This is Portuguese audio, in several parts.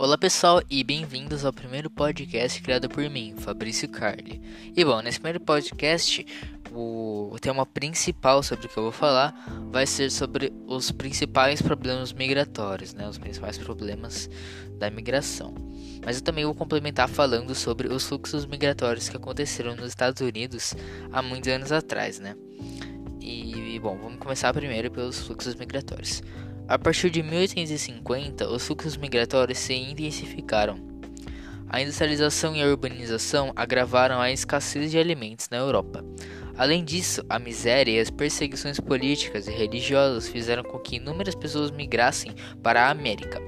Olá pessoal e bem-vindos ao primeiro podcast criado por mim, Fabrício Carli. E bom, nesse primeiro podcast, o tema principal sobre o que eu vou falar vai ser sobre os principais problemas migratórios, né? Os principais problemas da migração. Mas eu também vou complementar falando sobre os fluxos migratórios que aconteceram nos Estados Unidos há muitos anos atrás, né? E bom, vamos começar primeiro pelos fluxos migratórios. A partir de 1850, os fluxos migratórios se intensificaram. A industrialização e a urbanização agravaram a escassez de alimentos na Europa. Além disso, a miséria e as perseguições políticas e religiosas fizeram com que inúmeras pessoas migrassem para a América.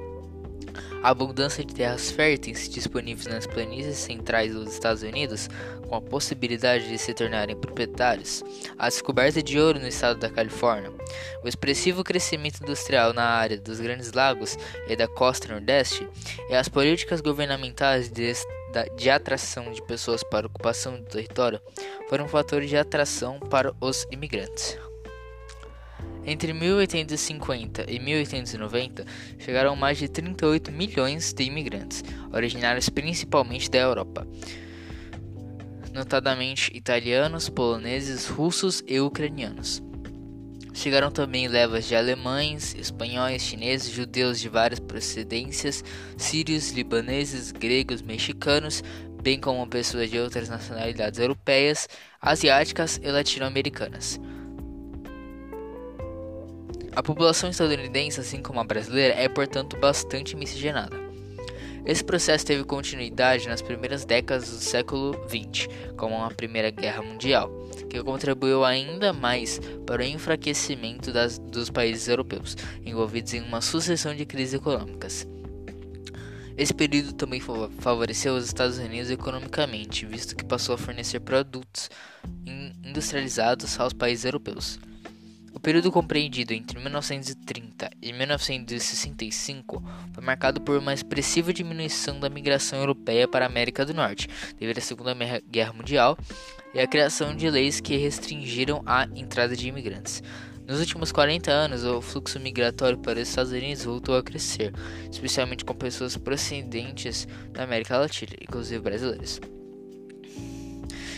A abundância de terras férteis disponíveis nas planícies centrais dos Estados Unidos, com a possibilidade de se tornarem proprietários, a descoberta de ouro no estado da Califórnia, o expressivo crescimento industrial na área dos Grandes Lagos e da costa nordeste, e as políticas governamentais de, de atração de pessoas para a ocupação do território foram fatores de atração para os imigrantes. Entre 1850 e 1890, chegaram mais de 38 milhões de imigrantes, originários principalmente da Europa, notadamente italianos, poloneses, russos e ucranianos. Chegaram também levas de alemães, espanhóis, chineses, judeus de várias procedências, sírios, libaneses, gregos, mexicanos, bem como pessoas de outras nacionalidades europeias, asiáticas e latino-americanas. A população estadunidense, assim como a brasileira, é portanto bastante miscigenada. Esse processo teve continuidade nas primeiras décadas do século XX, como a Primeira Guerra Mundial, que contribuiu ainda mais para o enfraquecimento das, dos países europeus, envolvidos em uma sucessão de crises econômicas. Esse período também favoreceu os Estados Unidos economicamente, visto que passou a fornecer produtos industrializados aos países europeus. O período compreendido entre 1930 e 1965 foi marcado por uma expressiva diminuição da migração europeia para a América do Norte, devido à Segunda Guerra Mundial e à criação de leis que restringiram a entrada de imigrantes. Nos últimos 40 anos, o fluxo migratório para os Estados Unidos voltou a crescer, especialmente com pessoas procedentes da América Latina, inclusive brasileiros.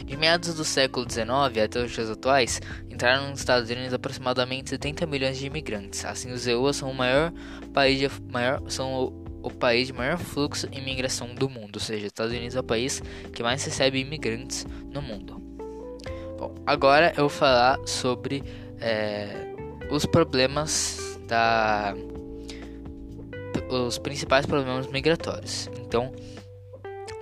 De meados do século XIX até os dias atuais, entraram nos Estados Unidos aproximadamente 70 milhões de imigrantes. Assim, os EUA são o maior país de, maior, são o, o país de maior fluxo de imigração do mundo, ou seja, os Estados Unidos é o país que mais recebe imigrantes no mundo. Bom, agora eu vou falar sobre é, os problemas da os principais problemas migratórios. Então,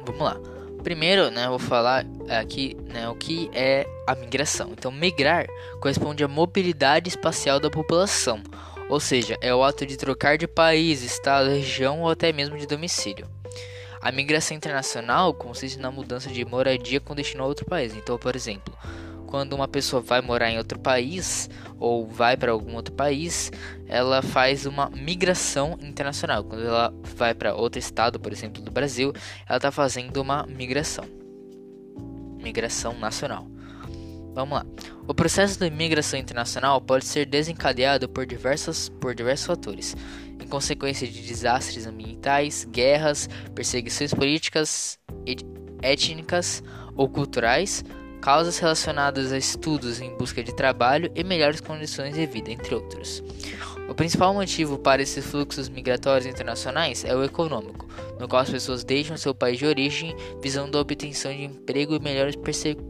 vamos lá. Primeiro, né, vou falar aqui né, o que é a migração. Então, migrar corresponde à mobilidade espacial da população, ou seja, é o ato de trocar de país, estado, região ou até mesmo de domicílio. A migração internacional consiste na mudança de moradia com destino a outro país. Então, por exemplo, quando uma pessoa vai morar em outro país ou vai para algum outro país, ela faz uma migração internacional. Quando ela vai para outro estado, por exemplo, do Brasil, ela está fazendo uma migração. Migração nacional. Vamos lá. O processo de migração internacional pode ser desencadeado por, diversos por diversos fatores, em consequência de desastres ambientais, guerras, perseguições políticas, étnicas ou culturais, causas relacionadas a estudos em busca de trabalho e melhores condições de vida, entre outros. O principal motivo para esses fluxos migratórios internacionais é o econômico, no qual as pessoas deixam seu país de origem visando a obtenção de emprego e melhores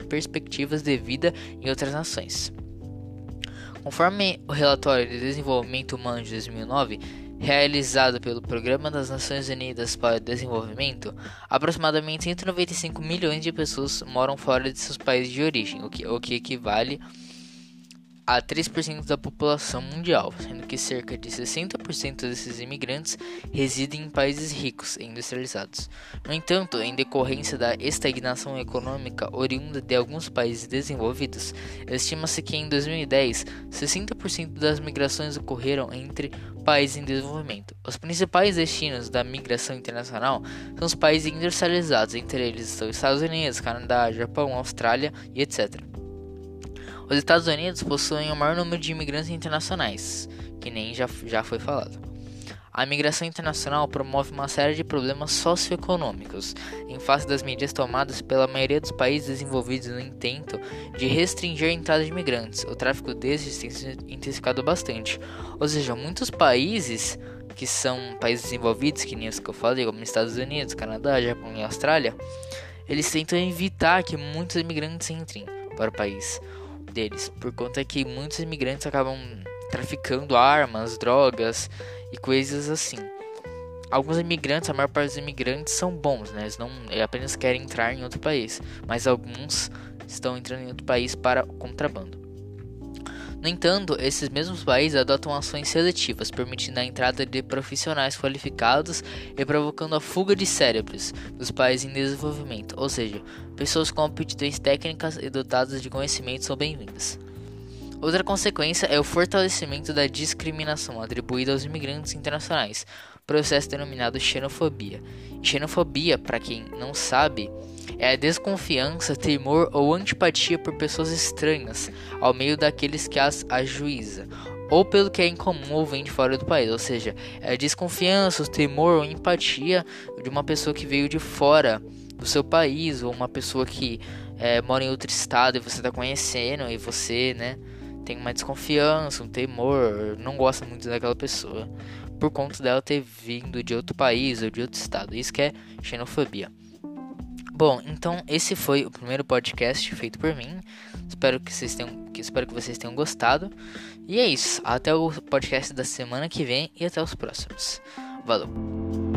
perspectivas de vida em outras nações. Conforme o relatório de desenvolvimento humano de 2009, realizado pelo Programa das Nações Unidas para o Desenvolvimento, aproximadamente 195 milhões de pessoas moram fora de seus países de origem, o que, o que equivale a 3% da população mundial, sendo que cerca de 60% desses imigrantes residem em países ricos e industrializados. No entanto, em decorrência da estagnação econômica oriunda de alguns países desenvolvidos, estima-se que em 2010, 60% das migrações ocorreram entre países em desenvolvimento. Os principais destinos da migração internacional são os países industrializados, entre eles estão Estados Unidos, Canadá, Japão, Austrália e etc. Os Estados Unidos possuem o maior número de imigrantes internacionais, que nem já, já foi falado. A migração internacional promove uma série de problemas socioeconômicos, em face das medidas tomadas pela maioria dos países desenvolvidos no intento de restringir a entrada de imigrantes. O tráfico desses tem se intensificado bastante. Ou seja, muitos países que são países desenvolvidos, que nem os que eu falei, como Estados Unidos, Canadá, Japão e Austrália, eles tentam evitar que muitos imigrantes entrem para o país deles, por conta que muitos imigrantes acabam traficando armas, drogas e coisas assim. Alguns imigrantes, a maior parte dos imigrantes são bons, né? Eles não eles apenas querem entrar em outro país, mas alguns estão entrando em outro país para contrabando. No entanto, esses mesmos países adotam ações seletivas, permitindo a entrada de profissionais qualificados e provocando a fuga de cérebros dos países em desenvolvimento, ou seja, pessoas com aptidões técnicas e dotadas de conhecimentos são bem-vindas. Outra consequência é o fortalecimento da discriminação atribuída aos imigrantes internacionais, processo denominado xenofobia. Xenofobia, para quem não sabe, é a desconfiança, temor ou antipatia por pessoas estranhas ao meio daqueles que as ajuiza, ou pelo que é incomum ou vem de fora do país, ou seja, é a desconfiança, o temor ou empatia de uma pessoa que veio de fora do seu país, ou uma pessoa que é, mora em outro estado e você está conhecendo e você, né, tem uma desconfiança, um temor, não gosta muito daquela pessoa por conta dela ter vindo de outro país ou de outro estado. Isso que é xenofobia. Bom, então esse foi o primeiro podcast feito por mim. Espero que vocês tenham, que, espero que vocês tenham gostado. E é isso. Até o podcast da semana que vem e até os próximos. Valeu.